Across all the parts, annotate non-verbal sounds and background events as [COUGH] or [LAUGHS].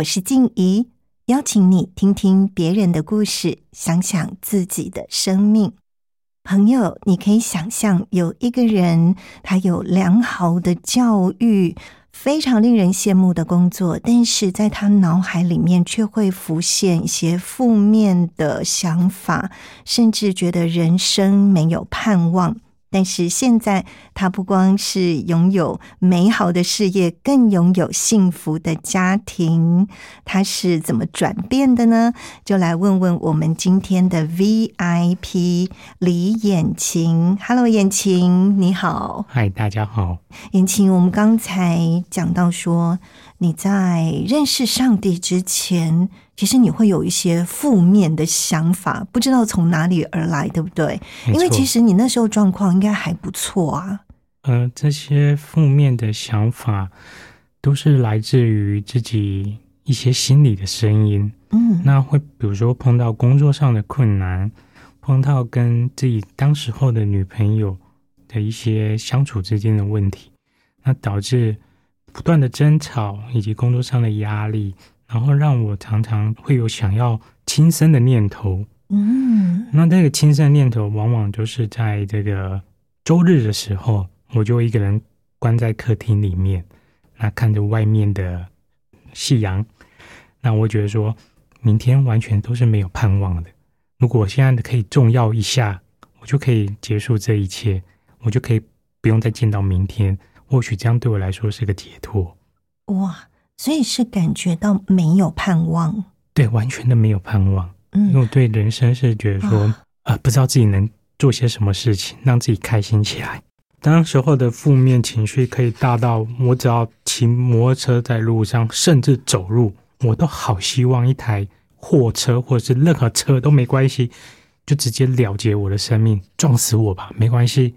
我是静怡，邀请你听听别人的故事，想想自己的生命。朋友，你可以想象有一个人，他有良好的教育。非常令人羡慕的工作，但是在他脑海里面却会浮现一些负面的想法，甚至觉得人生没有盼望。但是现在，他不光是拥有美好的事业，更拥有幸福的家庭。他是怎么转变的呢？就来问问我们今天的 VIP 李眼晴。Hello，眼晴，你好。嗨，大家好。眼晴，我们刚才讲到说，你在认识上帝之前。其实你会有一些负面的想法，不知道从哪里而来，对不对？因为其实你那时候状况应该还不错啊。呃，这些负面的想法都是来自于自己一些心理的声音。嗯，那会比如说碰到工作上的困难，碰到跟自己当时候的女朋友的一些相处之间的问题，那导致不断的争吵以及工作上的压力。然后让我常常会有想要轻生的念头，嗯，那这个轻生念头往往就是在这个周日的时候，我就一个人关在客厅里面，那看着外面的夕阳，那我觉得说明天完全都是没有盼望的。如果我现在可以重要一下，我就可以结束这一切，我就可以不用再见到明天，或许这样对我来说是个解脱。哇！所以是感觉到没有盼望，对，完全的没有盼望。嗯，因为我对人生是觉得说，呃，不知道自己能做些什么事情让自己开心起来。当时候的负面情绪可以大到，我只要骑摩托车在路上，甚至走路，我都好希望一台货车或者是任何车都没关系，就直接了结我的生命，撞死我吧，没关系。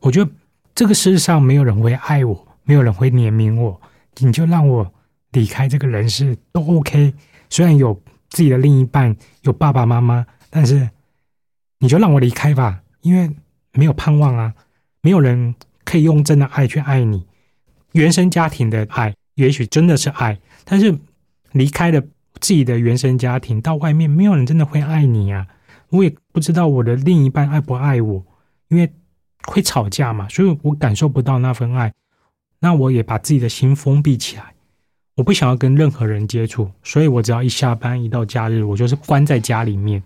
我觉得这个世上没有人会爱我，没有人会怜悯我，你就让我。离开这个人世都 OK，虽然有自己的另一半，有爸爸妈妈，但是你就让我离开吧，因为没有盼望啊，没有人可以用真的爱去爱你。原生家庭的爱也许真的是爱，但是离开了自己的原生家庭，到外面没有人真的会爱你啊。我也不知道我的另一半爱不爱我，因为会吵架嘛，所以我感受不到那份爱。那我也把自己的心封闭起来。我不想要跟任何人接触，所以我只要一下班，一到假日，我就是关在家里面，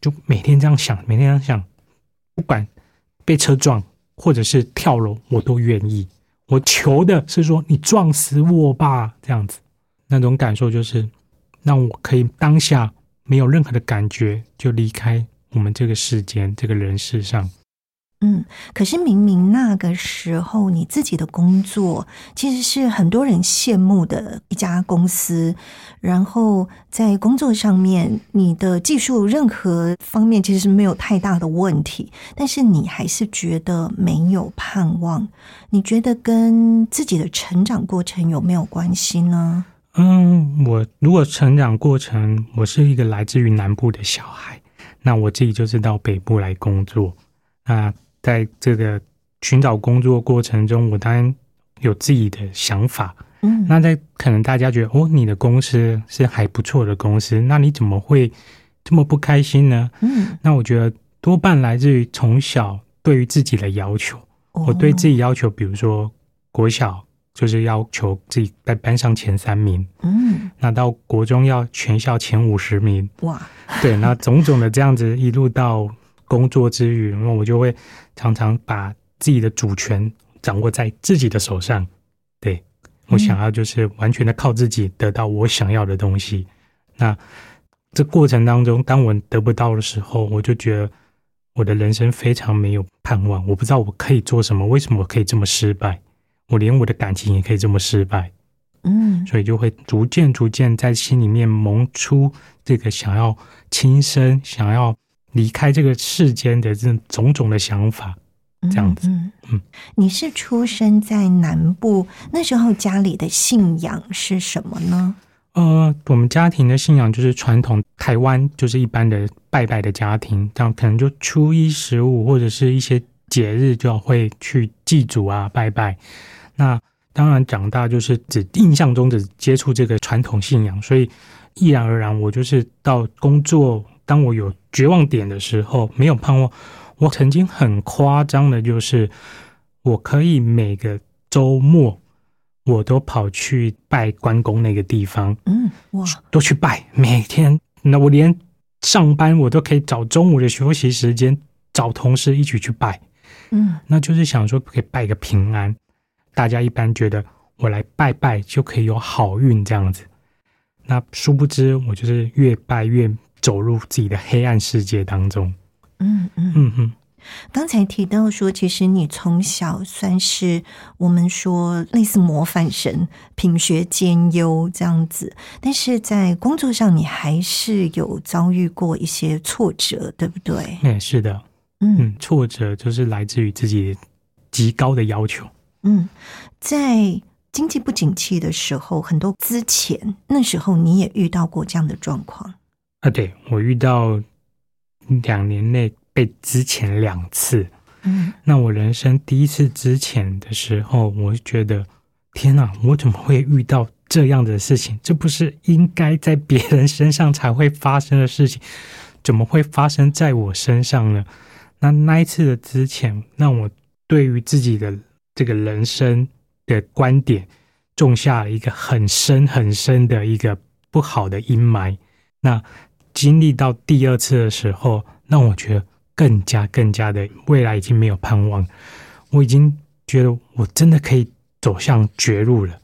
就每天这样想，每天这样想，不管被车撞或者是跳楼，我都愿意。我求的是说，你撞死我吧，这样子，那种感受就是让我可以当下没有任何的感觉，就离开我们这个世间，这个人世上。嗯，可是明明那个时候你自己的工作其实是很多人羡慕的一家公司，然后在工作上面你的技术任何方面其实是没有太大的问题，但是你还是觉得没有盼望。你觉得跟自己的成长过程有没有关系呢？嗯，我如果成长过程，我是一个来自于南部的小孩，那我自己就是到北部来工作，那。在这个寻找工作过程中，我当然有自己的想法。嗯，那在可能大家觉得哦，你的公司是还不错的公司，那你怎么会这么不开心呢？嗯，那我觉得多半来自于从小对于自己的要求。我对自己要求，比如说国小就是要求自己在班上前三名，嗯，那到国中要全校前五十名，哇，对，那种种的这样子一路到工作之余，那我就会常常把自己的主权掌握在自己的手上。对我想要就是完全的靠自己得到我想要的东西。那这过程当中，当我得不到的时候，我就觉得我的人生非常没有盼望。我不知道我可以做什么，为什么我可以这么失败？我连我的感情也可以这么失败，嗯所以就会逐渐逐渐在心里面萌出这个想要轻生、想要离开这个世间的这种种的想法。这样子嗯嗯你是出生在南部，那时候家里的信仰是什么呢？呃，我们家庭的信仰就是传统台湾，就是一般的拜拜的家庭，这样可能就初一十五或者是一些节日就会去祭祖啊拜拜。那当然长大就是只印象中只接触这个传统信仰，所以毅然而然我就是到工作，当我有绝望点的时候，没有盼望。我曾经很夸张的，就是我可以每个周末我都跑去拜关公那个地方，嗯，哇，都去拜，每天，那我连上班我都可以找中午的休息时间，找同事一起去拜，嗯那就是想说可以拜个平安。大家一般觉得我来拜拜就可以有好运这样子，那殊不知我就是越拜越走入自己的黑暗世界当中。嗯嗯。嗯嗯，刚才提到说，其实你从小算是我们说类似模范生，品学兼优这样子，但是在工作上你还是有遭遇过一些挫折，对不对？哎、是的，嗯嗯，挫折就是来自于自己极高的要求。嗯，在经济不景气的时候，很多之前那时候你也遇到过这样的状况，啊，对我遇到两年内被之前两次，嗯那我人生第一次之前的时候，我就觉得天哪，我怎么会遇到这样的事情？这不是应该在别人身上才会发生的事情，怎么会发生在我身上呢？那那一次的之前，让我对于自己的这个人生的观点种下了一个很深很深的一个不好的阴霾。那经历到第二次的时候，让我觉得更加更加的未来已经没有盼望，我已经觉得我真的可以走向绝路了。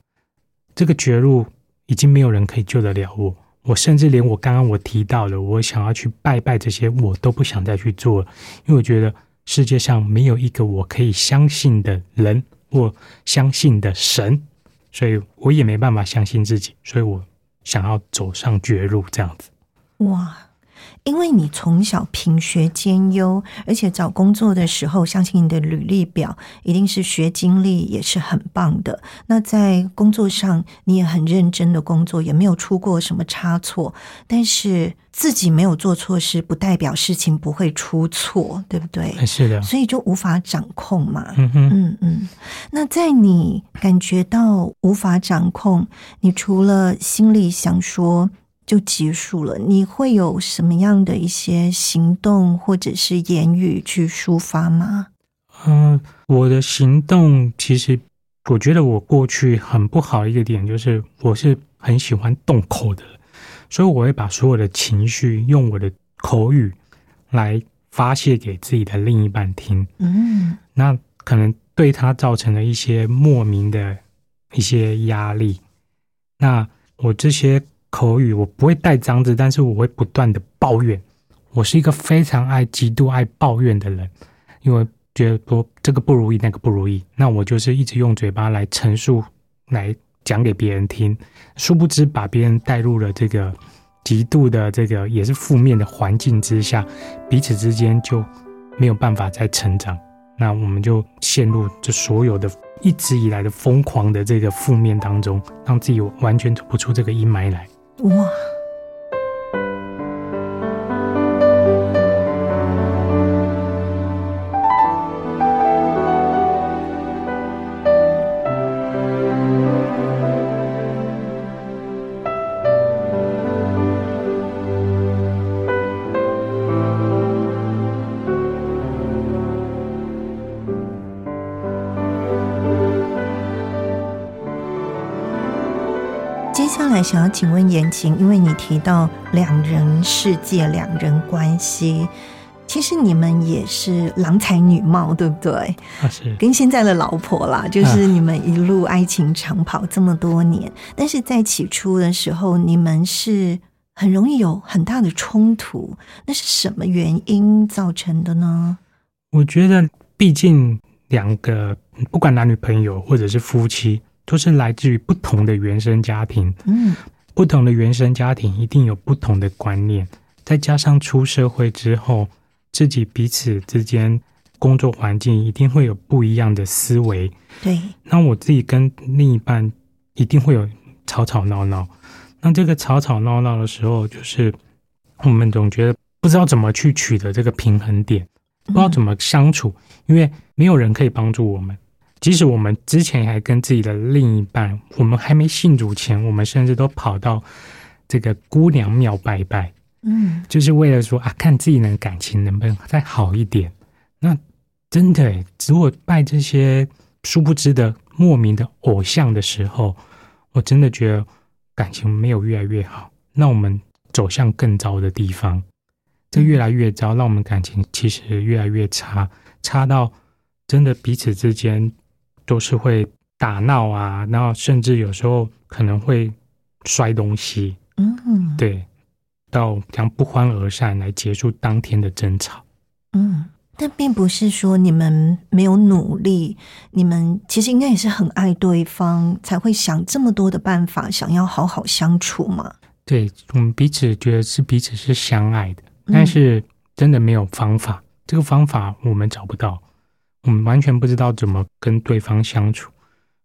这个绝路已经没有人可以救得了我，我甚至连我刚刚我提到的，我想要去拜拜这些，我都不想再去做了，因为我觉得世界上没有一个我可以相信的人或相信的神，所以我也没办法相信自己，所以我想要走上绝路这样子。哇，因为你从小品学兼优，而且找工作的时候，相信你的履历表一定是学经历也是很棒的。那在工作上，你也很认真的工作，也没有出过什么差错。但是自己没有做错事，不代表事情不会出错，对不对？哎是的，所以就无法掌控嘛。嗯哼。嗯嗯，那在你感觉到无法掌控，你除了心里想说就结束了，你会有什么样的一些行动或者是言语去抒发吗？嗯、我的行动其实，我觉得我过去很不好的一个点就是，我是很喜欢动口的，所以我会把所有的情绪用我的口语来发泄给自己的另一半听。嗯那可能对他造成了一些莫名的一些压力。那我这些口语我不会带脏字，但是我会不断的抱怨。我是一个非常爱、极度爱抱怨的人，因为觉得说这个不如意，那个不如意，那我就是一直用嘴巴来陈述、来讲给别人听，殊不知把别人带入了这个极度的这个也是负面的环境之下，彼此之间就没有办法再成长。那我们就陷入这所有的一直以来的疯狂的这个负面当中，让自己完全走不出这个阴霾来。哇。请问言情，因为你提到两人世界、两人关系，其实你们也是郎才女貌，对不对？啊，是跟现在的老婆啦，就是你们一路爱情长跑这么多年，但是在起初的时候，你们是很容易有很大的冲突，那是什么原因造成的呢？我觉得，毕竟两个不管男女朋友或者是夫妻。都是来自于不同的原生家庭，嗯，不同的原生家庭一定有不同的观念，再加上出社会之后，自己彼此之间工作环境一定会有不一样的思维，对。那我自己跟另一半一定会有吵吵闹闹，那这个吵吵闹闹的时候，就是我们总觉得不知道怎么去取得这个平衡点，不知道怎么相处，因为没有人可以帮助我们。即使我们之前还跟自己的另一半，我们还没信主前，我们甚至都跑到这个姑娘庙拜拜，嗯，就是为了说啊，看自己的感情能不能再好一点。那真的，如果拜这些殊不知的莫名的偶像的时候，我真的觉得感情没有越来越好，那我们走向更糟的地方，这越来越糟，让我们感情其实越来越差，差到真的彼此之间。都是会打闹啊，然后甚至有时候可能会摔东西，嗯，对，到这样不欢而散来结束当天的争吵。嗯，但并不是说你们没有努力，你们其实应该也是很爱对方，才会想这么多的办法，想要好好相处嘛。对我们彼此觉得是彼此是相爱的，但是真的没有方法，这个方法我们找不到。我们完全不知道怎么跟对方相处。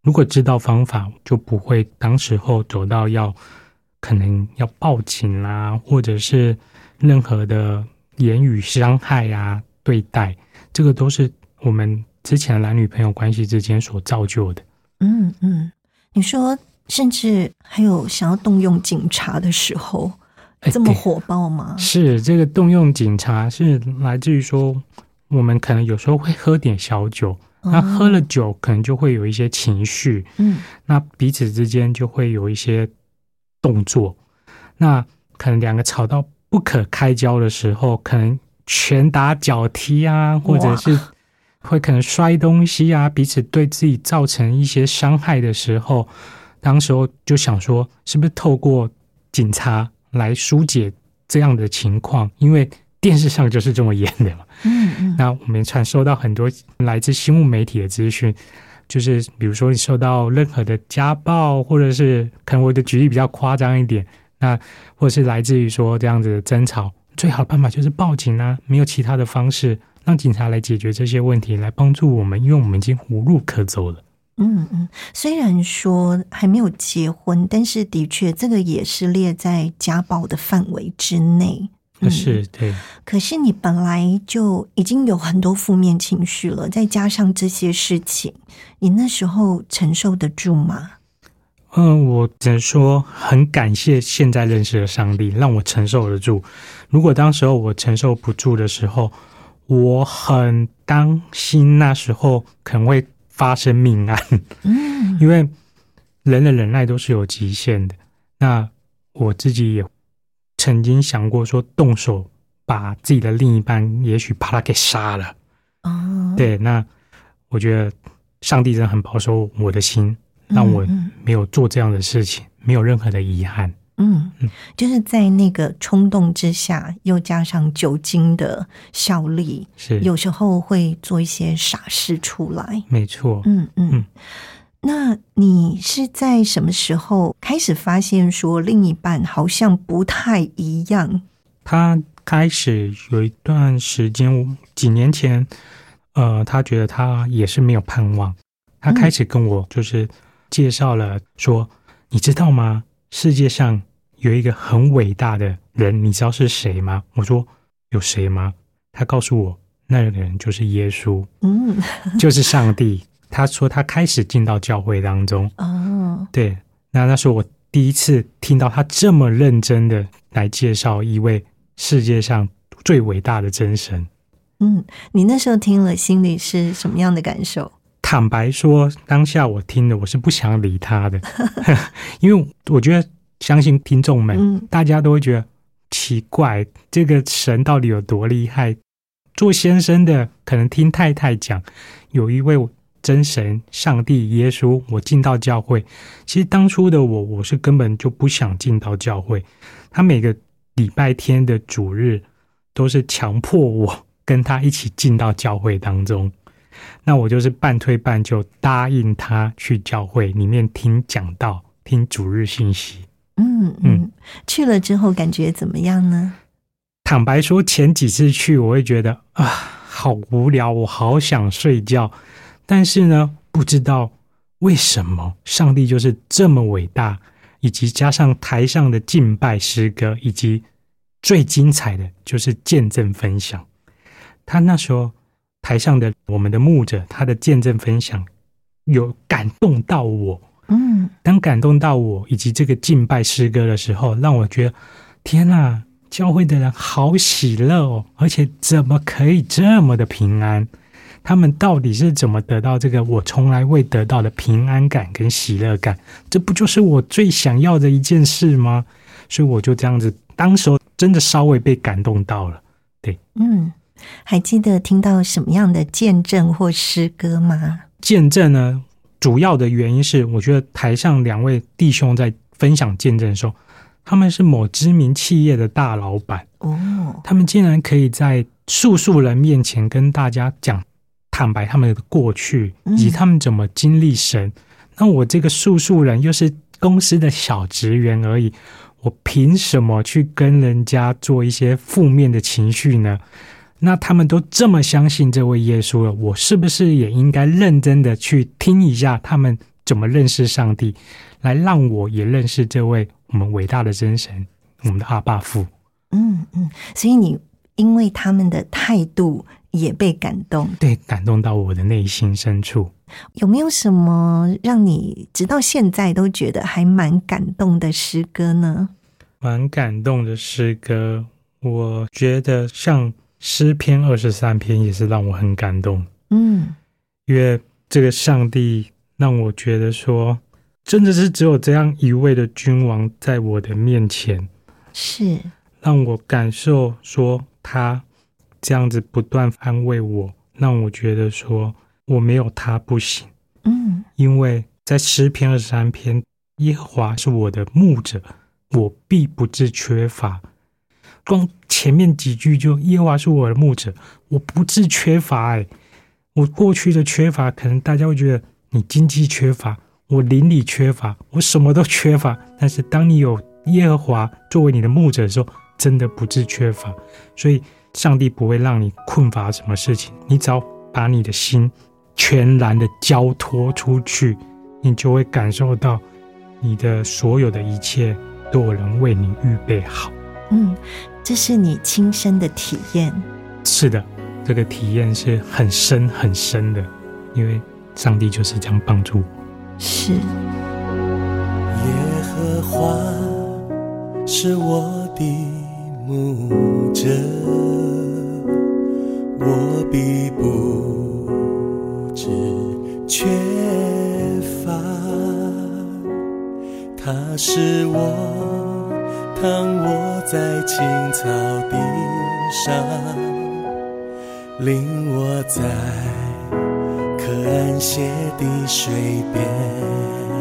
如果知道方法，就不会当时候走到要可能要报警啦，或者是任何的言语伤害啊、对待，这个都是我们之前男女朋友关系之间所造就的。嗯嗯，你说甚至还有想要动用警察的时候，这么火爆吗？是这个动用警察是来自于说。我们可能有时候会喝点小酒，那喝了酒可能就会有一些情绪，嗯，那彼此之间就会有一些动作，那可能两个吵到不可开交的时候，可能拳打脚踢啊，或者是会可能摔东西啊，彼此对自己造成一些伤害的时候，当时候就想说，是不是透过警察来疏解这样的情况，因为。电视上就是这么演的嘛。嗯嗯。那我们传收到很多来自新闻媒体的资讯，就是比如说你受到任何的家暴，或者是可能我的举例比较夸张一点，那或者是来自于说这样子的争吵，最好的办法就是报警啊，没有其他的方式让警察来解决这些问题，来帮助我们，因为我们已经无路可走了。嗯嗯，虽然说还没有结婚，但是的确这个也是列在家暴的范围之内。是对，可是你本来就已经有很多负面情绪了，再加上这些事情，你那时候承受得住吗？嗯，我只能说很感谢现在认识的上帝，让我承受得住。如果当时候我承受不住的时候，我很担心那时候可能会发生命案。嗯，因为人的忍耐都是有极限的。那我自己也。曾经想过说动手把自己的另一半，也许把他给杀了。哦，对，那我觉得上帝真的很保守我的心，让我没有做这样的事情，没有任何的遗憾。嗯嗯，就是在那个冲动之下，又加上酒精的效力，是有时候会做一些傻事出来。没错。嗯嗯。那你是在什么时候开始发现说另一半好像不太一样？他开始有一段时间，几年前，呃，他觉得他也是没有盼望。他开始跟我就是介绍了说：“你知道吗？世界上有一个很伟大的人，你知道是谁吗？”我说：“有谁吗？”他告诉我，那个人就是耶稣，嗯，就是上帝。他说他开始进到教会当中哦，对，那那是我第一次听到他这么认真的来介绍一位世界上最伟大的真神。嗯，你那时候听了心里是什么样的感受？坦白说，当下我听的我是不想理他的，[LAUGHS] 因为我觉得相信听众们，大家都会觉得奇怪，这个神到底有多厉害？做先生的可能听太太讲，有一位真神上帝耶稣，我进到教会。其实当初的我，我是根本就不想进到教会。他每个礼拜天的主日都是强迫我 [LAUGHS] 跟他一起进到教会当中。那我就是半推半就答应他去教会里面听讲道、听主日信息。嗯嗯，去了之后感觉怎么样呢？坦白说，前几次去我会觉得啊，好无聊，我好想睡觉。但是呢，不知道为什么上帝就是这么伟大，以及加上台上的敬拜诗歌，以及最精彩的就是见证分享。他那时候台上的我们的牧者，他的见证分享有感动到我。嗯，当感动到我以及这个敬拜诗歌的时候，让我觉得天哪！教会的人好喜乐哦，而且怎么可以这么的平安？他们到底是怎么得到这个我从来未得到的平安感跟喜乐感？这不就是我最想要的一件事吗？所以我就这样子，当时候真的稍微被感动到了。对，嗯，还记得听到什么样的见证或诗歌吗？见证呢，主要的原因是我觉得台上两位弟兄在分享见证的时候。他们是某知名企业的大老板哦，他们竟然可以在数数人面前跟大家讲坦白他们的过去以及他们怎么经历神。那我这个素素人又是公司的小职员而已，我凭什么去跟人家做一些负面的情绪呢？那他们都这么相信这位耶稣了，我是不是也应该认真的去听一下他们怎么认识上帝，来让我也认识这位？我们伟大的真神，我们的阿爸父。嗯嗯，所以你因为他们的态度也被感动，对，感动到我的内心深处。有没有什么让你直到现在都觉得还蛮感动的诗歌呢？蛮感动的诗歌，我觉得像诗篇二十三篇也是让我很感动。嗯，因为这个上帝让我觉得说。真的是只有这样一位的君王在我的面前，是让我感受说他这样子不断安慰我，让我觉得说我没有他不行。嗯，因为在诗篇二十三篇，耶和华是我的牧者，我必不致缺乏。光前面几句就耶和华是我的牧者，我不致缺乏。哎，我过去的缺乏，可能大家会觉得你经济缺乏。我邻里缺乏，我什么都缺乏。但是当你有耶和华作为你的牧者的时候，真的不致缺乏。所以，上帝不会让你困乏什么事情。你只要把你的心全然的交托出去，你就会感受到你的所有的一切都有人为你预备好。嗯，这是你亲身的体验。是的，这个体验是很深很深的，因为上帝就是这样帮助我。是。耶和华是我的牧者，我必不知缺乏。他是我躺卧在青草地上，领我在可。安歇的水边。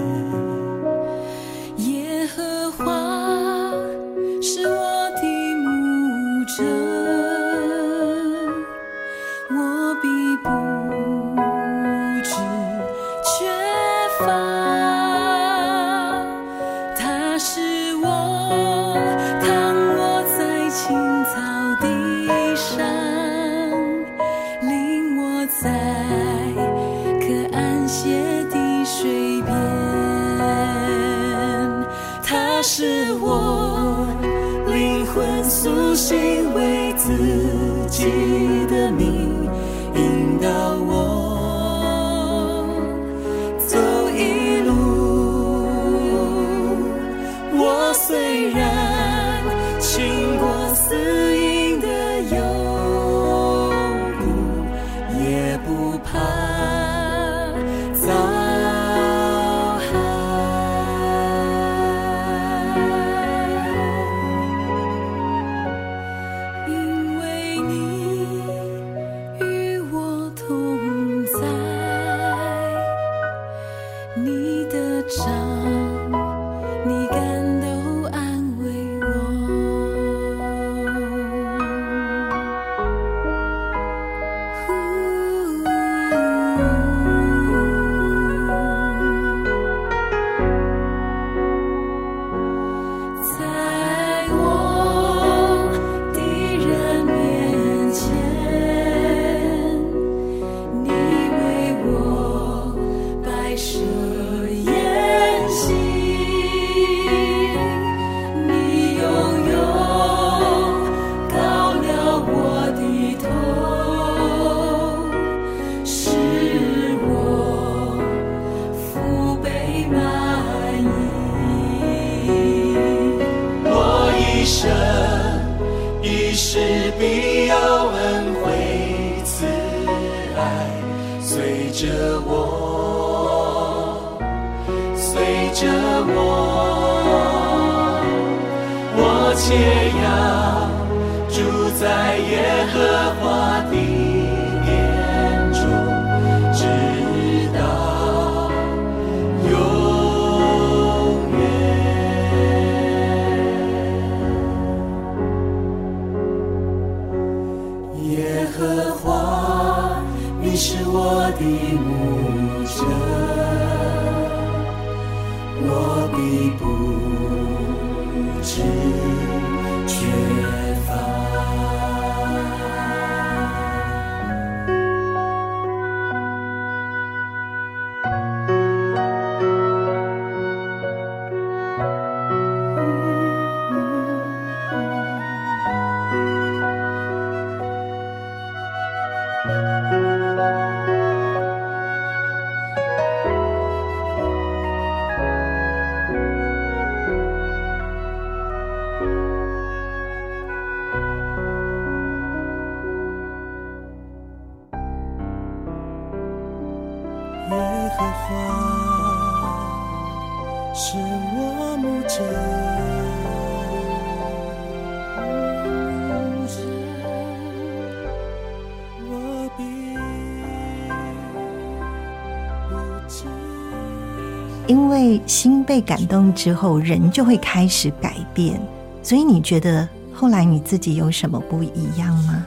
因为心被感动之后，人就会开始改变。所以你觉得后来你自己有什么不一样吗？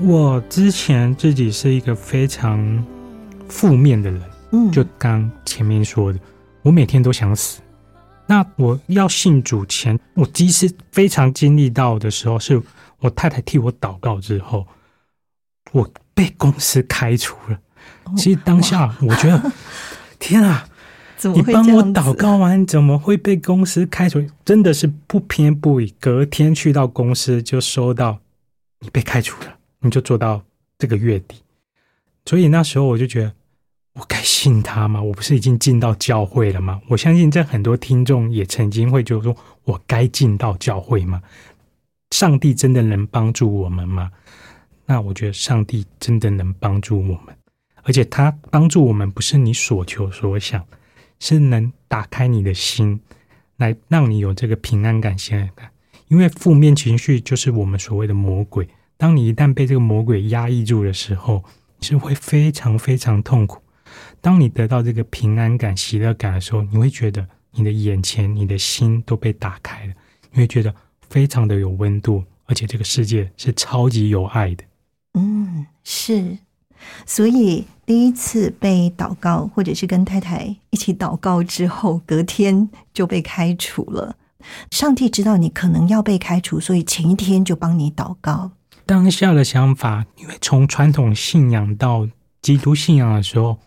我之前自己是一个非常负面的人，嗯，就刚前面说的，我每天都想死。那我要信主前，我第一次非常经历到的时候，是我太太替我祷告之后，我被公司开除了。其实当下我觉得，[LAUGHS] 天啊！怎么你帮我祷告完，怎么会被公司开除？真的是不偏不倚，隔天去到公司就收到你被开除了，你就做到这个月底。所以那时候我就觉得，我该信他吗？我不是已经进到教会了吗？我相信在很多听众也曾经会就说，我该进到教会吗？上帝真的能帮助我们吗？那我觉得上帝真的能帮助我们，而且他帮助我们不是你所求所想。是能打开你的心，来让你有这个平安感、幸安感。因为负面情绪就是我们所谓的魔鬼。当你一旦被这个魔鬼压抑住的时候，是会非常非常痛苦。当你得到这个平安感、喜乐感的时候，你会觉得你的眼前、你的心都被打开了，你会觉得非常的有温度，而且这个世界是超级有爱的。嗯，是。所以第一次被祷告，或者是跟太太一起祷告之后，隔天就被开除了。上帝知道你可能要被开除，所以前一天就帮你祷告。当下的想法，因为从传统信仰到基督信仰的时候，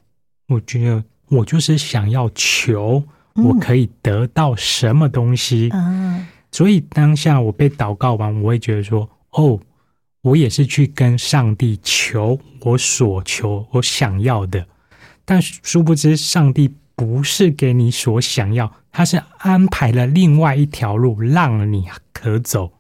我觉得我就是想要求我可以得到什么东西，啊，所以当下我被祷告完，我会觉得说，哦，我也是去跟上帝求我所求、我想要的，但殊不知上帝不是给你所想要，他是安排了另外一条路让你可走。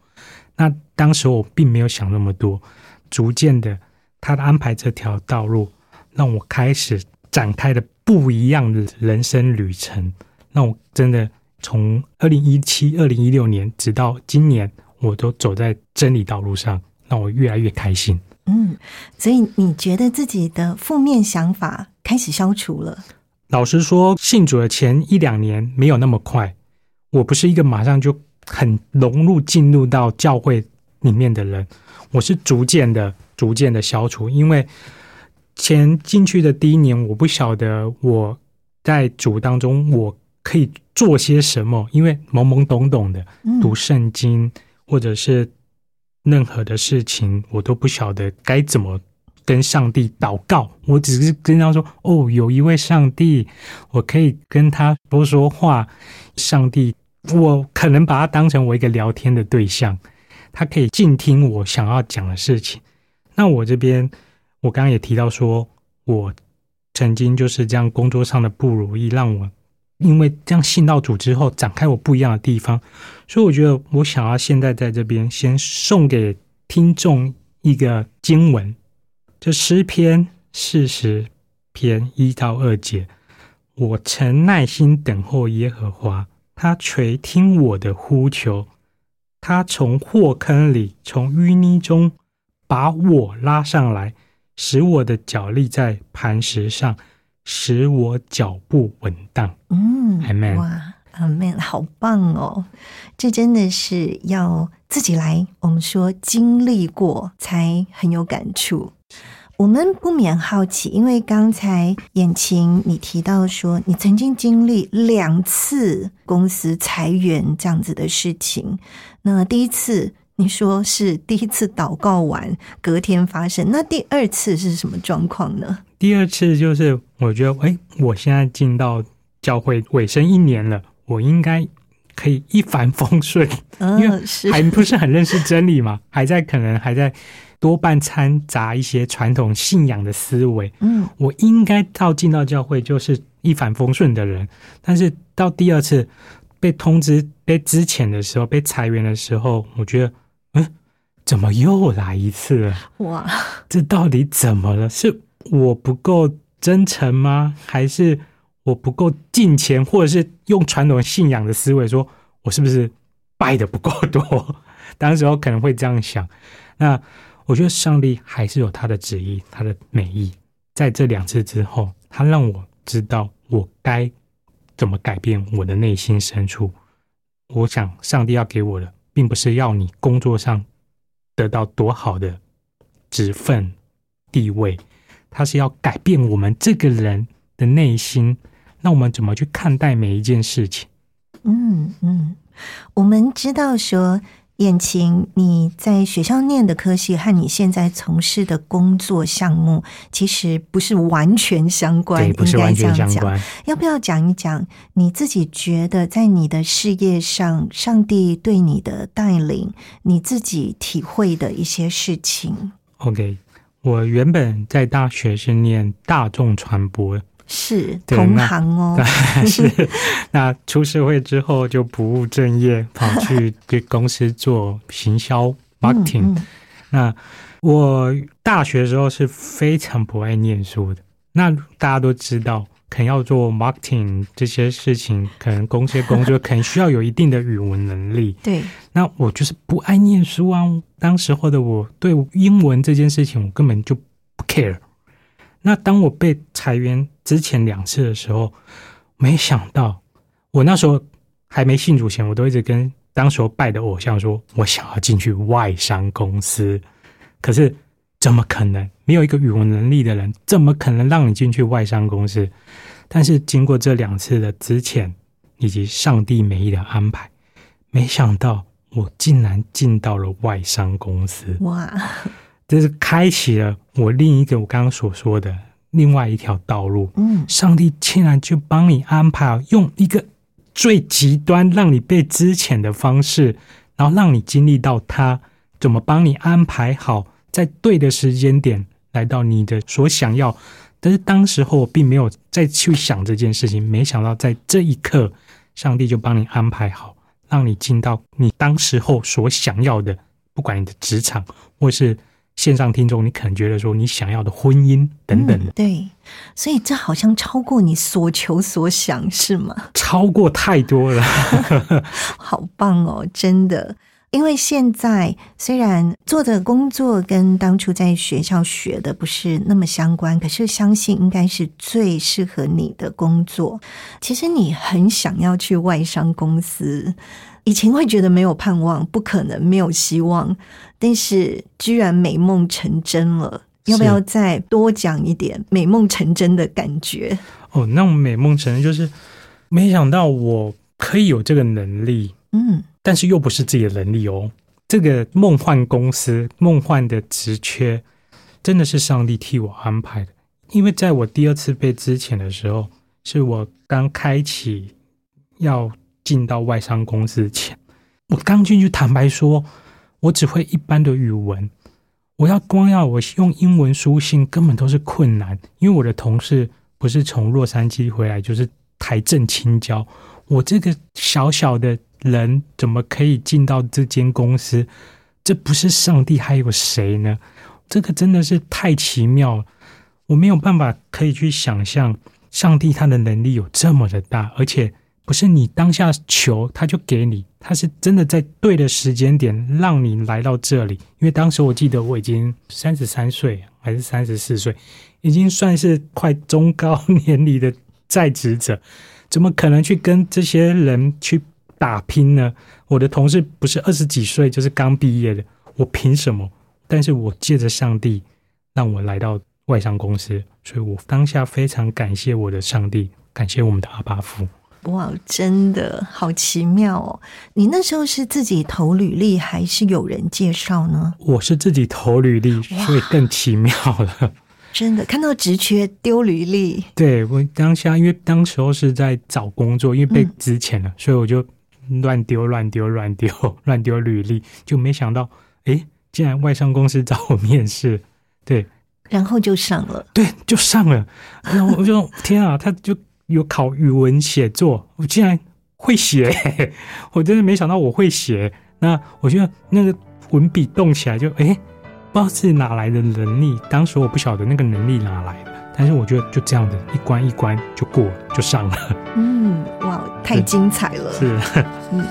那当时我并没有想那么多，逐渐的，他的安排这条道路，让我开始展开了不一样的人生旅程，让我真的从二零一七、二零一六年直到今年，我都走在真理道路上，让我越来越开心。嗯，所以你觉得自己的负面想法开始消除了？老实说，信主的前一两年没有那么快，我不是一个马上就很融入进入到教会里面的人，我是逐渐的、逐渐的消除。因为前进去的第一年，我不晓得我在主当中我可以做些什么，因为懵懵懂懂的嗯读圣经或者是任何的事情，我都不晓得该怎么跟上帝祷告。我只是跟他说：“哦，有一位上帝，我可以跟他多说话。上帝，我可能把他当成我一个聊天的对象，他可以静听我想要讲的事情。那我这边，我刚刚也提到说，我曾经就是这样工作上的不如意，让我因为这样信到主之后，展开我不一样的地方。所以我觉得，我想要现在在这边先送给听众一个经文，就诗篇四十篇一到二节。我曾耐心等候耶和华，他垂听我的呼求，他从祸坑里，从淤泥中把我拉上来，使我的脚立在磐石上，使我脚步稳当。嗯 Amen 哇，Amen，好棒哦！这真的是要自己来，我们说经历过才很有感触。我们不免好奇，因为刚才眼晴你提到说，你曾经经历两次公司裁员这样子的事情。那第一次你说是第一次祷告完隔天发生，那第二次是什么状况呢？第二次就是我觉得，哎，我现在进到教会尾声一年了，我应该可以一帆风顺，[LAUGHS] 因为嗯，还不是很认识真理嘛，还在可能还在多半掺杂一些传统信仰的思维。嗯我应该到进到教会就是一帆风顺的人，但是到第二次被通知被之前的时候被裁员的时候，我觉得，嗯，怎么又来一次了？哇，这到底怎么了？是我不够真诚吗？还是我不够敬虔，或者是用传统信仰的思维说，我是不是拜的不够多？[LAUGHS] 当时候可能会这样想。那我觉得上帝还是有他的旨意，他的美意。在这两次之后，他让我知道我该怎么改变我的内心深处。我想，上帝要给我的，并不是要你工作上得到多好的职分地位，他是要改变我们这个人的内心，那我们怎么去看待每一件事情？嗯嗯，我们知道说，燕晴你在学校念的科系和你现在从事的工作项目其实不是完全相关，对，不是完全。相关。要不要讲一讲你自己觉得在你的事业上，上帝对你的带领，你自己体会的一些事情？OK，我原本在大学是念大众传播，是同行哦，[LAUGHS] 是 [LAUGHS] 那出社会之后就不务正业，跑去给公司做行销 marketing。嗯嗯那我大学的时候是非常不爱念书的。那大家都知道，可能要做 marketing 这些事情，可能公司工作 [LAUGHS] 可能需要有一定的语文能力。对，那我就是不爱念书啊。当时候的我对英文这件事情，我根本就不 care。那当我被裁员之前两次的时候，没想到我那时候还没信主前，我都一直跟当时候拜的偶像说，我想要进去外商公司。可是怎么可能？没有一个语文能力的人，怎么可能让你进去外商公司？但是经过这两次的之前，以及上帝美意的安排，没想到我竟然进到了外商公司，哇，这是开启了我另一个我刚刚所说的另外一条道路。嗯上帝竟然就帮你安排好，用一个最极端让你被之前的方式，然后让你经历到他怎么帮你安排好，在对的时间点来到你的所想要。但是当时候我并没有再去想这件事情，没想到在这一刻，上帝就帮你安排好，让你进到你当时候所想要的，不管你的职场或是线上听众，你可能觉得说你想要的婚姻等等的嗯，对，所以这好像超过你所求所想，是吗？超过太多了。[LAUGHS] 好棒哦，真的。因为现在虽然做的工作跟当初在学校学的不是那么相关，可是相信应该是最适合你的工作。其实你很想要去外商公司，以前会觉得没有盼望，不可能，没有希望，但是居然美梦成真了。要不要再多讲一点美梦成真的感觉？哦，那种美梦成真就是没想到我可以有这个能力，嗯但是又不是自己的能力哦。这个梦幻公司、梦幻的职缺，真的是上帝替我安排的。因为在我第二次被之前的时候，是我刚开启要进到外商公司前，我刚进去，坦白说，我只会一般的语文，我要光要我用英文书信，根本都是困难，因为我的同事不是从洛杉矶回来，就是台正青椒，我这个小小的人怎么可以进到这间公司？这不是上帝还有谁呢？这个真的是太奇妙了，我没有办法可以去想象上帝他的能力有这么的大，而且不是你当下求他就给你，他是真的在对的时间点让你来到这里。因为当时我记得我已经三十三岁还是三十四岁，已经算是快中高年龄的在职者，怎么可能去跟这些人去打拼呢？我的同事不是二十几岁就是刚毕业的，我凭什么？但是我借着上帝让我来到外商公司，所以我当下非常感谢我的上帝，感谢我们的阿巴夫。哇，真的好奇妙哦！你那时候是自己投履历，还是有人介绍呢？我是自己投履历，所以更奇妙了。真的看到职缺丢履历，对我当下，因为当时候是在找工作，因为被资遣了，所以我就乱丢、乱丢、乱丢、乱丢履历，就没想到，哎，竟然外商公司找我面试，对，然后就上了，对，就上了。然后我就天啊，他就。有考语文写作，我竟然会写，[LAUGHS] 我真的没想到我会写。那我觉得那个文笔动起来就哎，不知道是哪来的能力。当时我不晓得那个能力哪来的，但是我觉得就这样的一关一关就过就上了。嗯，哇，太精彩了。是，嗯。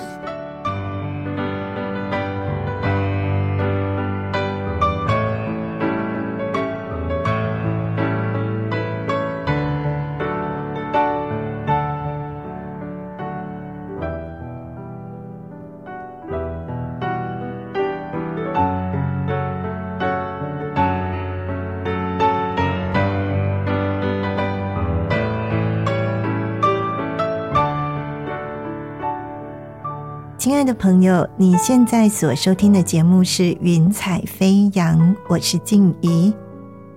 朋友，你现在所收听的节目是《云彩飞扬》，我是静怡。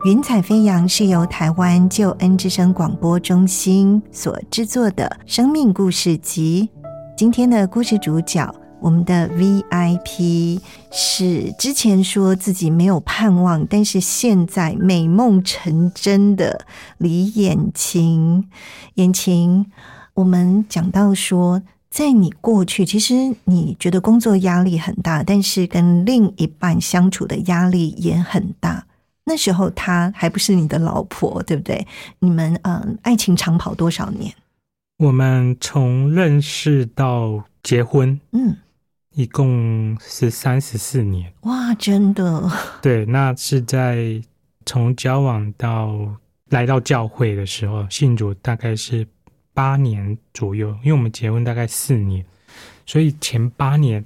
《云彩飞扬》是由台湾救恩之声广播中心所制作的生命故事集。今天的故事主角，我们的 VIP 是之前说自己没有盼望，但是现在美梦成真的李眼晴。眼晴，我们讲到说。在你过去，其实你觉得工作压力很大，但是跟另一半相处的压力也很大。那时候她还不是你的老婆，对不对？你们嗯，爱情长跑多少年？我们从认识到结婚，嗯，一共是三十四年。哇，真的？对，那是在从交往到来到教会的时候，信主大概是。八年左右，因为我们结婚大概四年，所以前八年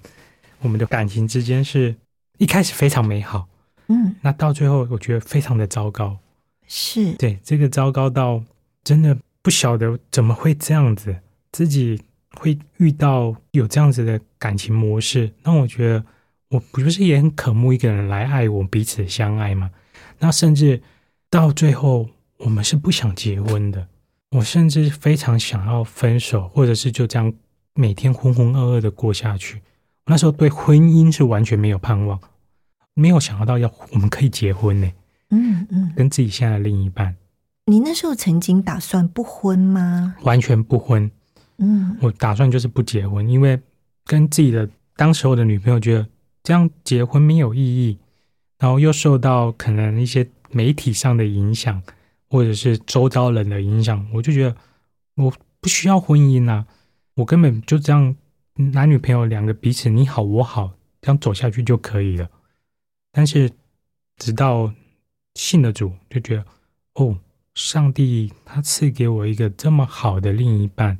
我们的感情之间是一开始非常美好，嗯，那到最后我觉得非常的糟糕，是对这个糟糕到真的不晓得怎么会这样子，自己会遇到有这样子的感情模式，那我觉得我不是也很渴慕一个人来爱我，彼此相爱吗？那甚至到最后我们是不想结婚的。我甚至非常想要分手，或者是就这样每天浑浑噩噩的过下去。那时候对婚姻是完全没有盼望，没有想到要我们可以结婚呢。嗯嗯，跟自己现在的另一半。你那时候曾经打算不婚吗？完全不婚。嗯，我打算就是不结婚，因为跟自己的当时候的女朋友觉得这样结婚没有意义，然后又受到可能一些媒体上的影响。或者是周遭人的影响，我就觉得我不需要婚姻啊，我根本就这样男女朋友两个彼此你好我好，这样走下去就可以了。但是直到信了主，就觉得哦，上帝他赐给我一个这么好的另一半，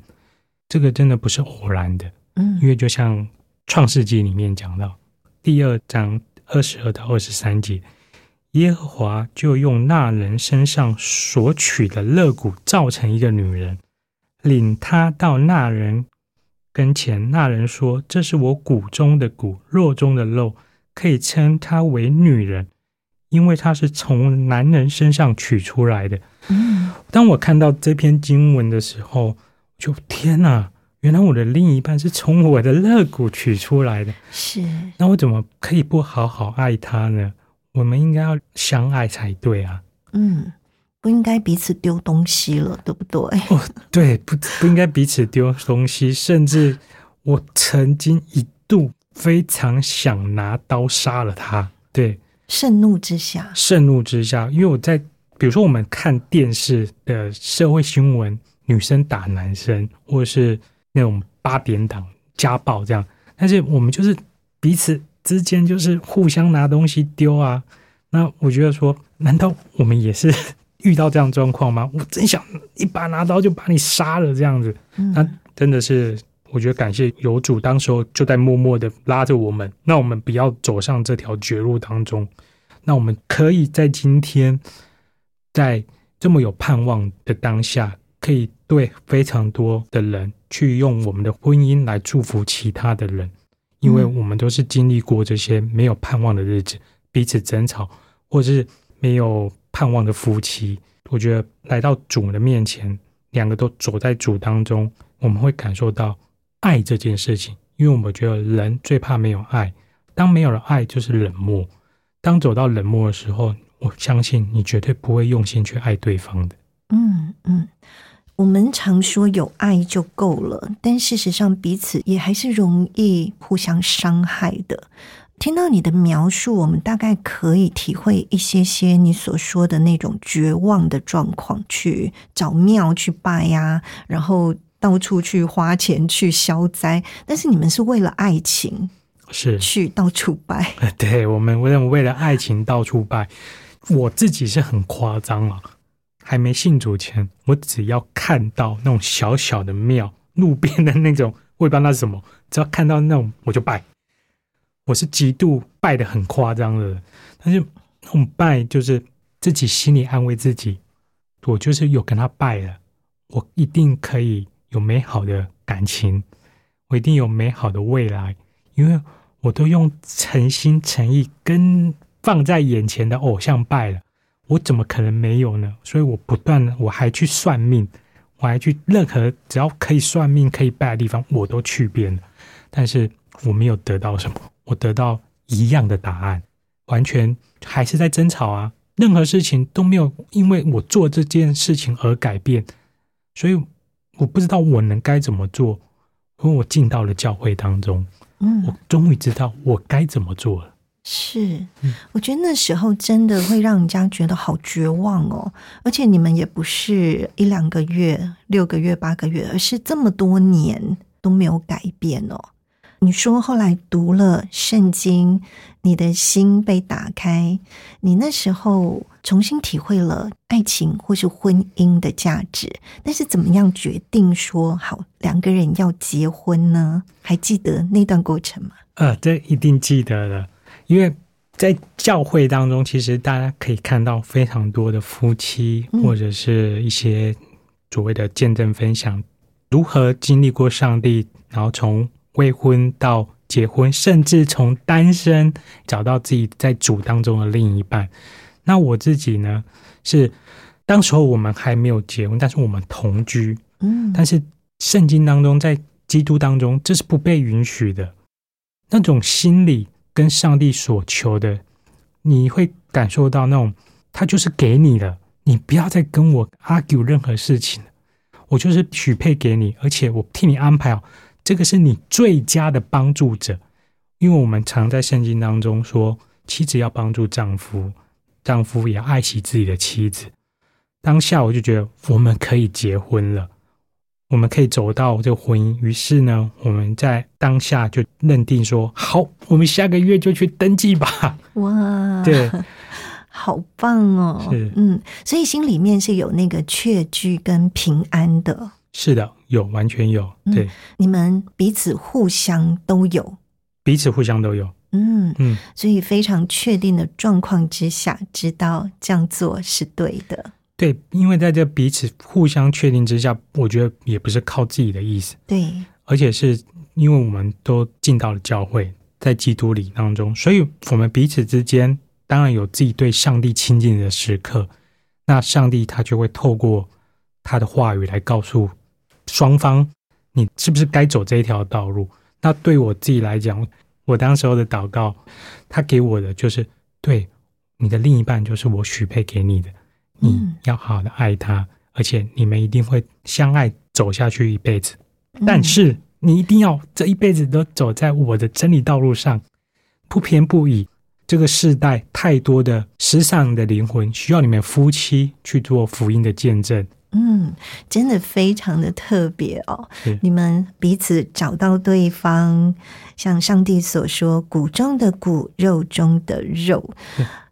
这个真的不是偶然的。嗯，因为就像创世纪里面讲到第二章二十二到二十三节。耶和华就用那人身上所取的肋骨造成一个女人，领他到那人跟前。那人说：“这是我骨中的骨，肉中的肉，可以称她为女人，因为她是从男人身上取出来的。”嗯，当我看到这篇经文的时候，就天哪！原来我的另一半是从我的肋骨取出来的。是，那我怎么可以不好好爱他呢？我们应该要相爱才对啊！嗯，不应该彼此丢东西了，对不对？哦，对，不不应该彼此丢东西，甚至我曾经一度非常想拿刀杀了他。对，盛怒之下，盛怒之下，因为我在比如说我们看电视的社会新闻，女生打男生，或者是那种八点档家暴这样，但是我们就是彼此之间就是互相拿东西丢啊。那我觉得说，难道我们也是 [LAUGHS] 遇到这样状况吗？我真想一把拿刀就把你杀了这样子。那真的是，我觉得感谢有主，当时候就在默默的拉着我们，那我们不要走上这条绝路当中。那我们可以在今天，在这么有盼望的当下，可以对非常多的人去用我们的婚姻来祝福其他的人，因为我们都是经历过这些没有盼望的日子，彼此争吵。或是没有盼望的夫妻，我觉得来到主的面前，两个都走在主当中，我们会感受到爱这件事情。因为我们觉得人最怕没有爱，当没有了爱就是冷漠。当走到冷漠的时候，我相信你绝对不会用心去爱对方的。嗯嗯，我们常说有爱就够了，但事实上彼此也还是容易互相伤害的。听到你的描述，我们大概可以体会一些些你所说的那种绝望的状况，去找庙去拜呀，然后到处去花钱去消灾。但是你们是为了爱情，是去到处拜。[LAUGHS] 对，我们为为了爱情到处拜。我自己是很夸张了，还没信主前，我只要看到那种小小的庙，路边的那种，我也不知道那是什么，只要看到那种我就拜。我是极度拜的很夸张的，但是那种拜就是自己心里安慰自己，我就是有跟他拜了，我一定可以有美好的感情，我一定有美好的未来，因为我都用诚心诚意跟放在眼前的偶像拜了，我怎么可能没有呢？所以我不断的，我还去算命，我还去任何只要可以算命可以拜的地方，我都去遍了，但是我没有得到什么。我得到一样的答案，完全还是在争吵啊！任何事情都没有因为我做这件事情而改变，所以我不知道我能该怎么做。因为我进到了教会当中，嗯，我终于知道我该怎么做了。是，我觉得那时候真的会让人家觉得好绝望哦。而且你们也不是一两个月、六个月、八个月，而是这么多年都没有改变哦。你说后来读了圣经，你的心被打开，你那时候重新体会了爱情或是婚姻的价值。但是怎么样决定说好两个人要结婚呢？还记得那段过程吗？啊，这一定记得的，因为在教会当中，其实大家可以看到非常多的夫妻或者是一些所谓的见证分享，如何经历过上帝，然后从。未婚到结婚，甚至从单身找到自己在主当中的另一半。那我自己呢？是当时候我们还没有结婚，但是我们同居。嗯，但是圣经当中，在基督当中，这是不被允许的。那种心理跟上帝所求的，你会感受到那种，他就是给你的，你不要再跟我 argue 任何事情我就是许配给你，而且我替你安排好。这个是你最佳的帮助者，因为我们常在圣经当中说，妻子要帮助丈夫，丈夫也要爱惜自己的妻子。当下我就觉得我们可以结婚了，我们可以走到这个婚姻。于是呢，我们在当下就认定说，好，我们下个月就去登记吧。哇，对，[LAUGHS] 好棒哦。是，嗯，所以心里面是有那个确据跟平安的。是的。有完全有，对，你们彼此互相都有，彼此互相都有，嗯嗯，所以非常确定的状况之下，知道这样做是对的。对，因为在这彼此互相确定之下，我觉得也不是靠自己的意思，对，而且是因为我们都进到了教会，在基督里当中，所以我们彼此之间当然有自己对上帝亲近的时刻，那上帝他就会透过他的话语来告诉。双方，你是不是该走这一条道路？那对我自己来讲，我当时候的祷告，他给我的就是：对你的另一半就是我许配给你的，你要好好的爱他，而且你们一定会相爱走下去一辈子。但是你一定要这一辈子都走在我的真理道路上，不偏不倚。这个世代太多的时尚的灵魂，需要你们夫妻去做福音的见证。嗯，真的非常的特别哦。你们彼此找到对方，像上帝所说“骨中的骨，肉中的肉”，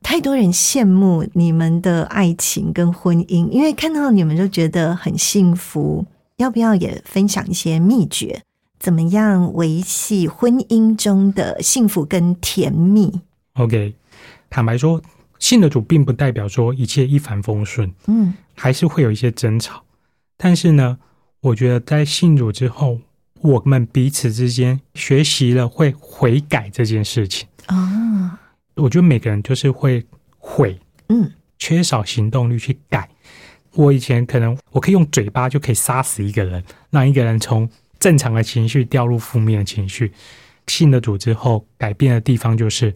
太多人羡慕你们的爱情跟婚姻，因为看到你们就觉得很幸福。要不要也分享一些秘诀？怎么样维系婚姻中的幸福跟甜蜜？OK，坦白说，信的主并不代表说一切一帆风顺，嗯，还是会有一些争吵。但是呢，我觉得在信主之后，我们彼此之间学习了会悔改这件事情啊。我觉得每个人就是会悔，嗯，缺少行动力去改。我以前可能我可以用嘴巴就可以杀死一个人，让一个人从。正常的情绪掉入负面的情绪，信了主之后，改变的地方就是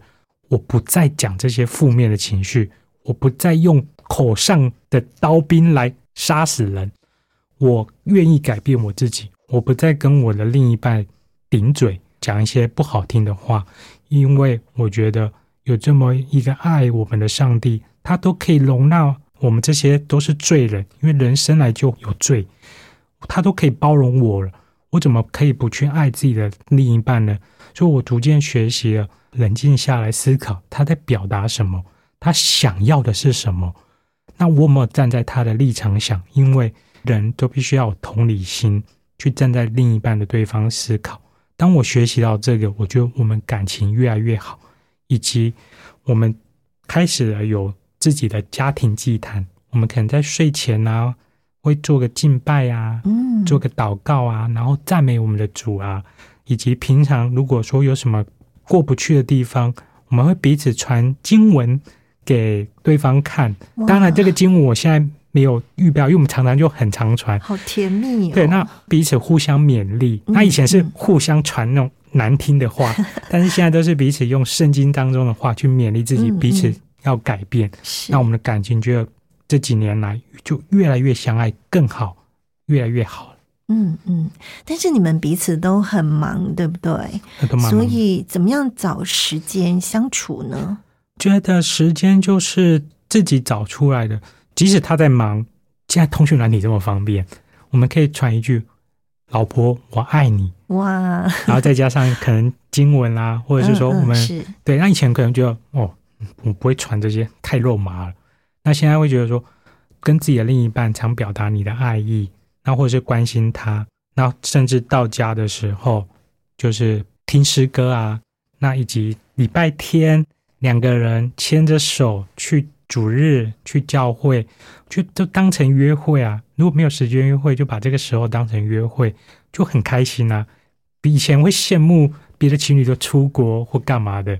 我不再讲这些负面的情绪，我不再用口上的刀兵来杀死人，我愿意改变我自己，我不再跟我的另一半顶嘴讲一些不好听的话，因为我觉得有这么一个爱我们的上帝，他都可以容纳我们这些都是罪人，因为人生来就有罪，他都可以包容我了。我怎么可以不去爱自己的另一半呢？所以我逐渐学习了冷静下来思考，他在表达什么，他想要的是什么。那我有没有站在他的立场想？因为人都必须要有同理心，去站在另一半的对方思考。当我学习到这个，我觉得我们感情越来越好，以及我们开始了有自己的家庭祭坛。我们可能在睡前啊。会做个敬拜啊，嗯，做个祷告啊，然后赞美我们的主啊，以及平常如果说有什么过不去的地方，我们会彼此传经文给对方看。当然，这个经文我现在没有预表，因为我们常常就很常传，好甜蜜。对，那彼此互相勉励。那以前是互相传那种难听的话，[LAUGHS] 但是现在都是彼此用圣经当中的话去勉励自己，彼此要改变。那我们的感情就。这几年来就越来越相爱，更好，越来越好嗯嗯，但是你们彼此都很忙，对不对？所以怎么样找时间相处呢？觉得时间就是自己找出来的。即使他在忙，现在通讯软体这么方便，我们可以传一句“老婆，我爱你”。哇！然后再加上可能经文啊，或者是说我们对，那以前可能觉得哦，我不会传这些，太肉麻了。那现在会觉得说，跟自己的另一半常表达你的爱意，那或者是关心他，那甚至到家的时候，就是听诗歌啊，那以及礼拜天两个人牵着手去主日去教会，就都当成约会啊。如果没有时间约会，就把这个时候当成约会，就很开心啊。比以前会羡慕别的情侣都出国或干嘛的，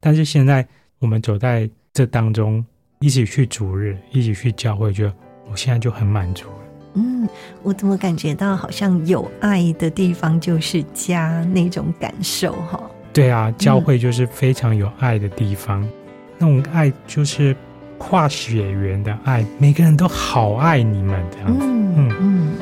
但是现在我们走在这当中。一起去主日，一起去教会，觉得我现在就很满足了。嗯，我怎么感觉到好像有爱的地方就是家那种感受哈？对啊，教会就是非常有爱的地方，那种爱就是跨血缘的爱，每个人都好爱你们这样子。嗯嗯。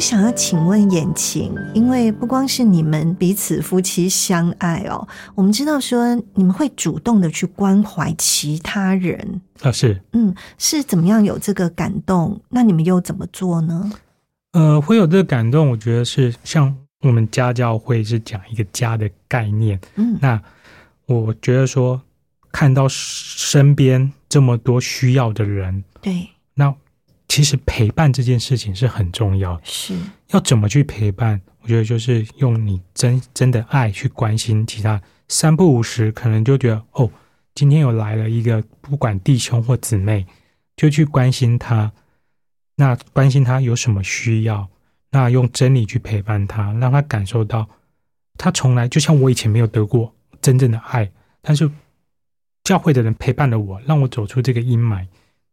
想要请问眼晴，因为不光是你们彼此夫妻相爱哦，我们知道说你们会主动的去关怀其他人啊，是，嗯，是怎么样有这个感动？那你们又怎么做呢？呃，会有这个感动，我觉得是像我们家教会是讲一个家的概念，嗯，那我觉得说看到身边这么多需要的人，对，那。其实陪伴这件事情是很重要，是要怎么去陪伴？我觉得就是用你真真的爱去关心其他。三不五时，可能就觉得哦，今天有来了一个不管弟兄或姊妹，就去关心他。那关心他有什么需要？那用真理去陪伴他，让他感受到他从来就像我以前没有得过真正的爱，但是教会的人陪伴了我，让我走出这个阴霾。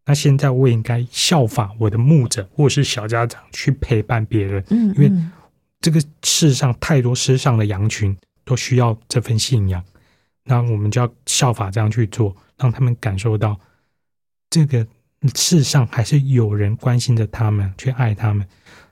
那现在我也应该效法我的牧者或是小家长去陪伴别人，嗯，因为嗯这个世上太多世上的羊群都需要这份信仰，那我们就要效法这样去做，让他们感受到这个世上还是有人关心着他们，去爱他们，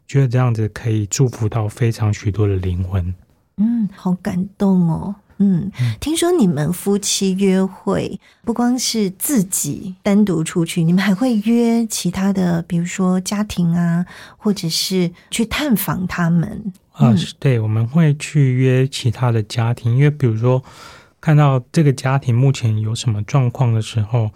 觉得这样子可以祝福到非常许多的灵魂。嗯，好感动哦。嗯嗯，听说你们夫妻约会不光是自己单独出去，你们还会约其他的，比如说家庭啊，或者是去探访他们。啊，对，我们会去约其他的家庭，因为比如说看到这个家庭目前有什么状况的时候，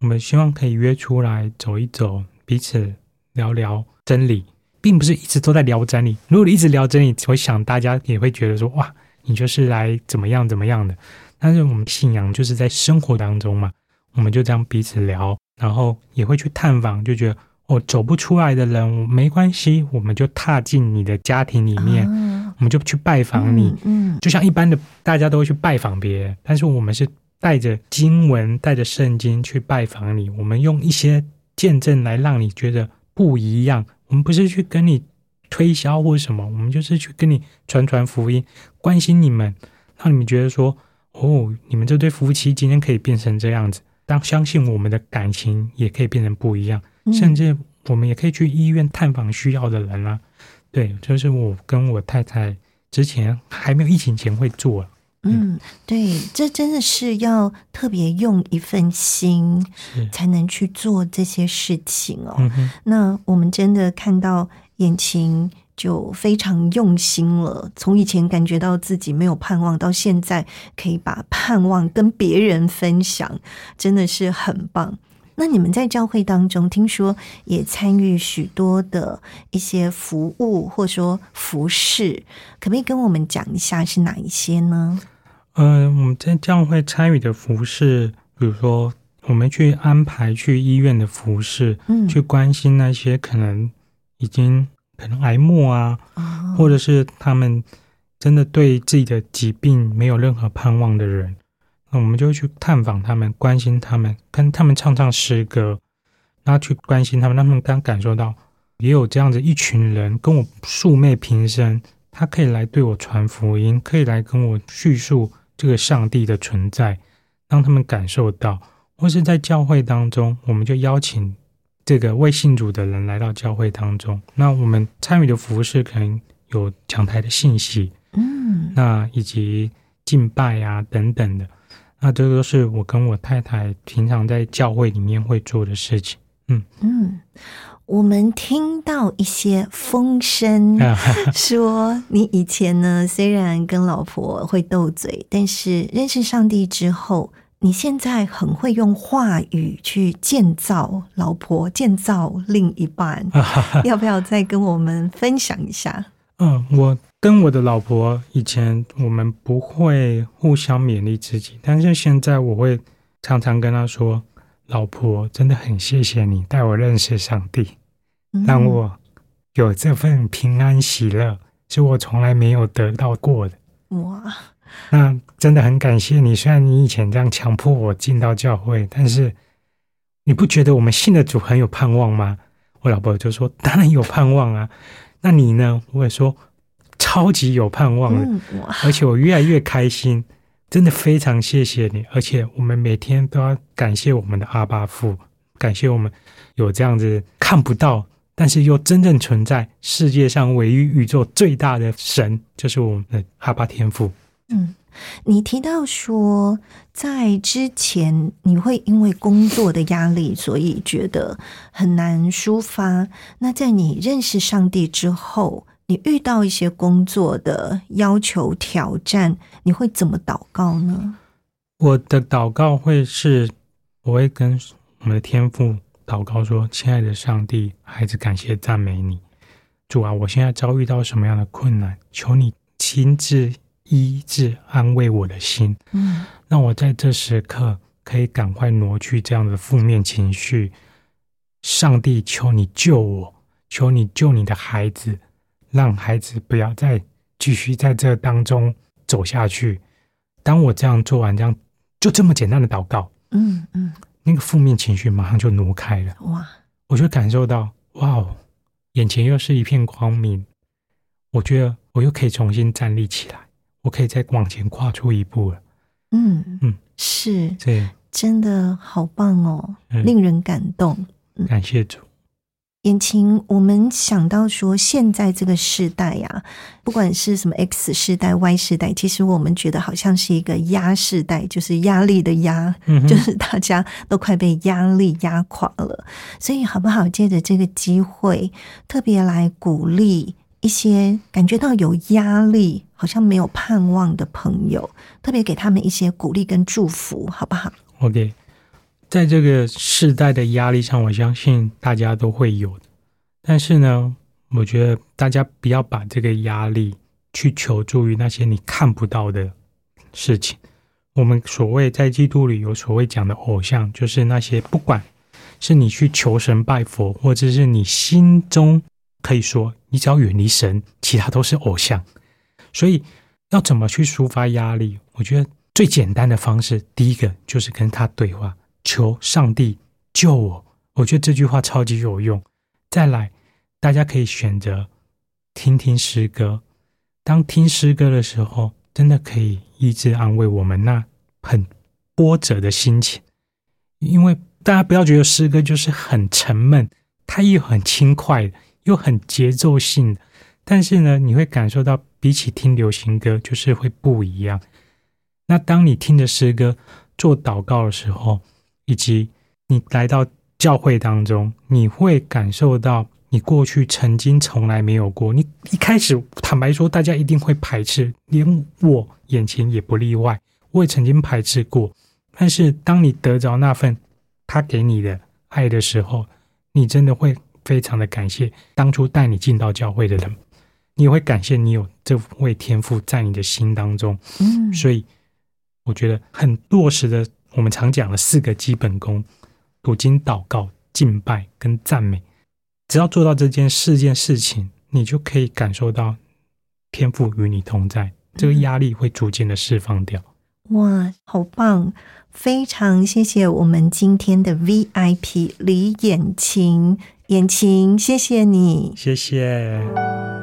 我们希望可以约出来走一走，彼此聊聊真理，并不是一直都在聊真理。如果你一直聊真理，我想大家也会觉得说，哇，你就是来怎么样怎么样的。但是我们信仰就是在生活当中嘛，我们就这样彼此聊，然后也会去探访，就觉得。哦，走不出来的人没关系，我们就踏进你的家庭里面，啊我们就去拜访你，嗯就像一般的大家都会去拜访别人，但是我们是带着经文、带着圣经去拜访你，我们用一些见证来让你觉得不一样。我们不是去跟你推销或什么，我们就是去跟你传传福音，关心你们，让你们觉得说，哦，你们这对夫妻今天可以变成这样子，当相信我们的感情也可以变成不一样。嗯甚至我们也可以去医院探访需要的人啊。对，就是我跟我太太之前还没有疫情前会做啊。嗯，对，这真的是要特别用一份心，才能去做这些事情哦。嗯，那我们真的看到眼睛就非常用心了，从以前感觉到自己没有盼望，到现在可以把盼望跟别人分享，真的是很棒。那你们在教会当中，听说也参与许多的一些服务，或说服饰，可不可以跟我们讲一下是哪一些呢？呃，我们在教会参与的服饰，比如说我们去安排去医院的服饰，嗯，去关心那些可能已经可能癌末啊，哦。或者是他们真的对自己的疾病没有任何盼望的人，那我们就会去探访他们，关心他们，跟他们唱唱诗歌，然后去关心他们，让他们刚感受到也有这样子一群人跟我素昧平生，他可以来对我传福音，可以来跟我叙述这个上帝的存在，让他们感受到，或是在教会当中，我们就邀请这个未信主的人来到教会当中，那我们参与的服饰可能有讲台的信息，嗯那以及敬拜啊等等的，那这都是我跟我太太平常在教会里面会做的事情。嗯嗯，我们听到一些风声，啊，[LAUGHS] 说你以前呢，虽然跟老婆会斗嘴，但是认识上帝之后，你现在很会用话语去建造老婆，建造另一半。要不要再跟我们分享一下？嗯，我跟我的老婆以前我们不会互相勉励自己，但是现在我会常常跟她说：“老婆，真的很谢谢你带我认识上帝。”嗯让我有这份平安喜乐，是我从来没有得到过的。哇，[LAUGHS] 那真的很感谢你，虽然你以前这样强迫我进到教会，但是你不觉得我们信的主很有盼望吗？我老婆就说：“当然有盼望啊。”那你呢？我也说：“超级有盼望而且我越来越开心，真的非常谢谢你。而且我们每天都要感谢我们的阿巴父，感谢我们有这样子看不到，但是又真正存在世界上唯一宇宙最大的神，就是我们的阿巴天父。嗯，你提到说，在之前你会因为工作的压力，所以觉得很难抒发。那在你认识上帝之后，你遇到一些工作的要求挑战，你会怎么祷告呢？我的祷告会是，我会跟我们的天父祷告说：“亲爱的上帝，孩子感谢赞美你，主啊，我现在遭遇到什么样的困难，求你亲自医治安慰我的心。”嗯让我在这时刻可以赶快挪去这样的负面情绪。上帝，求你救我，求你救你的孩子，让孩子不要再继续在这当中走下去。当我这样做完，这样就这么简单的祷告，嗯嗯那个负面情绪马上就挪开了。哇！我就感受到，哇哦，眼前又是一片光明。我觉得我又可以重新站立起来，我可以再往前跨出一步了。嗯嗯，是，对，真的好棒哦，令人感动。感谢主。言情，我们想到说，现在这个时代呀，不管是什么 X 世代、Y 世代，其实我们觉得好像是一个压世代，就是压力的压，就是大家都快被压力压垮了。所以，好不好？借着这个机会，特别来鼓励一些感觉到有压力、好像没有盼望的朋友，特别给他们一些鼓励跟祝福，好不好？OK。在这个世代的压力上，我相信大家都会有的。但是呢，我觉得大家不要把这个压力去求助于那些你看不到的事情。我们所谓在基督里有所谓讲的偶像，就是那些不管是你去求神拜佛，或者是你心中可以说你只要远离神，其他都是偶像。所以要怎么去抒发压力？我觉得最简单的方式，第一个就是跟他对话。求上帝救我，我觉得这句话超级有用。再来，大家可以选择听听诗歌。当听诗歌的时候，真的可以一直安慰我们那很波折的心情。因为大家不要觉得诗歌就是很沉闷，它又很轻快，又很节奏性。但是呢，你会感受到比起听流行歌，就是会不一样。那当你听着诗歌做祷告的时候，以及你来到教会当中，你会感受到你过去曾经从来没有过。你一开始坦白说，大家一定会排斥，连我眼前也不例外。我也曾经排斥过，但是当你得着那份他给你的爱的时候，你真的会非常的感谢当初带你进到教会的人，你也会感谢你有这位天赋在你的心当中。嗯，所以我觉得很落实的。我们常讲的四个基本功：读经、祷告、敬拜跟赞美。只要做到这件四件事情，你就可以感受到天赋与你同在，这个压力会逐渐的释放掉。哇，好棒！非常谢谢我们今天的 VIP 李眼晴，眼晴，谢谢你，谢谢。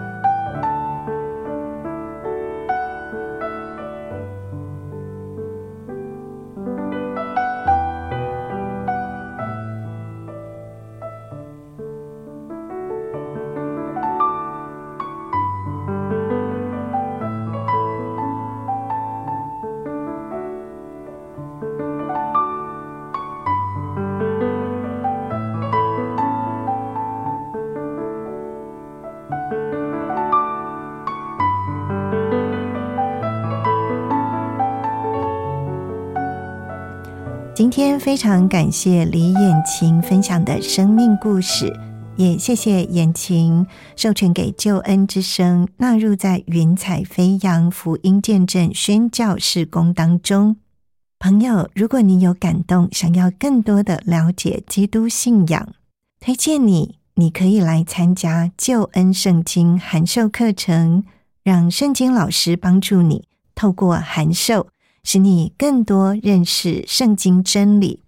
今天非常感谢李眼晴分享的生命故事，也谢谢眼晴授权给救恩之声纳入在云彩飞扬福音见证宣教事工当中。朋友，如果你有感动，想要更多的了解基督信仰，推荐你，你可以来参加救恩圣经函授课程，让圣经老师帮助你透过函授。使你更多认识圣经真理。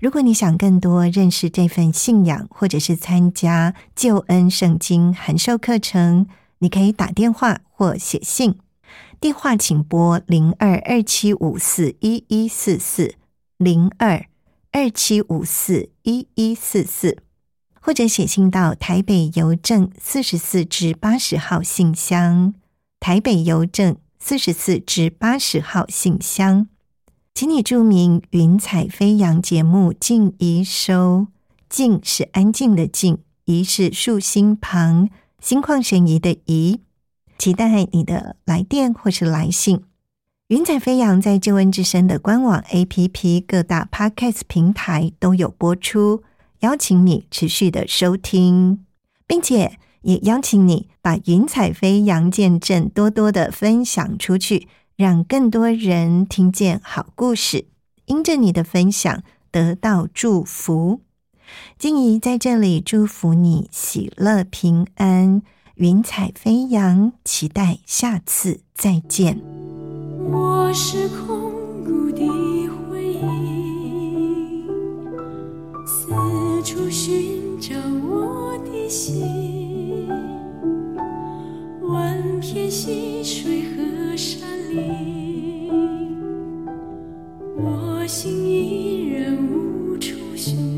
如果你想更多认识这份信仰，或者是参加救恩圣经函授课程，你可以打电话或写信。电话请拨零二二七五四一一四四零二二七五四一一四四，或者写信到台北邮政四十四至八十号信箱，台北邮政。四十四至八十号信箱，请你注明“云彩飞扬”节目静怡收。静是安静的静，怡是竖心旁，心旷神怡的怡。期待你的来电或是来信。云彩飞扬在旧闻之声的官网、APP、各大 Podcast 平台都有播出，邀请你持续的收听，并且。也邀请你把云彩飞扬见证多多的分享出去，让更多人听见好故事，因着你的分享得到祝福。静怡在这里祝福你喜乐平安，云彩飞扬，期待下次再见。我是空谷的回忆。四处寻找我的心。漫天溪水和山林，我心依然无处寻。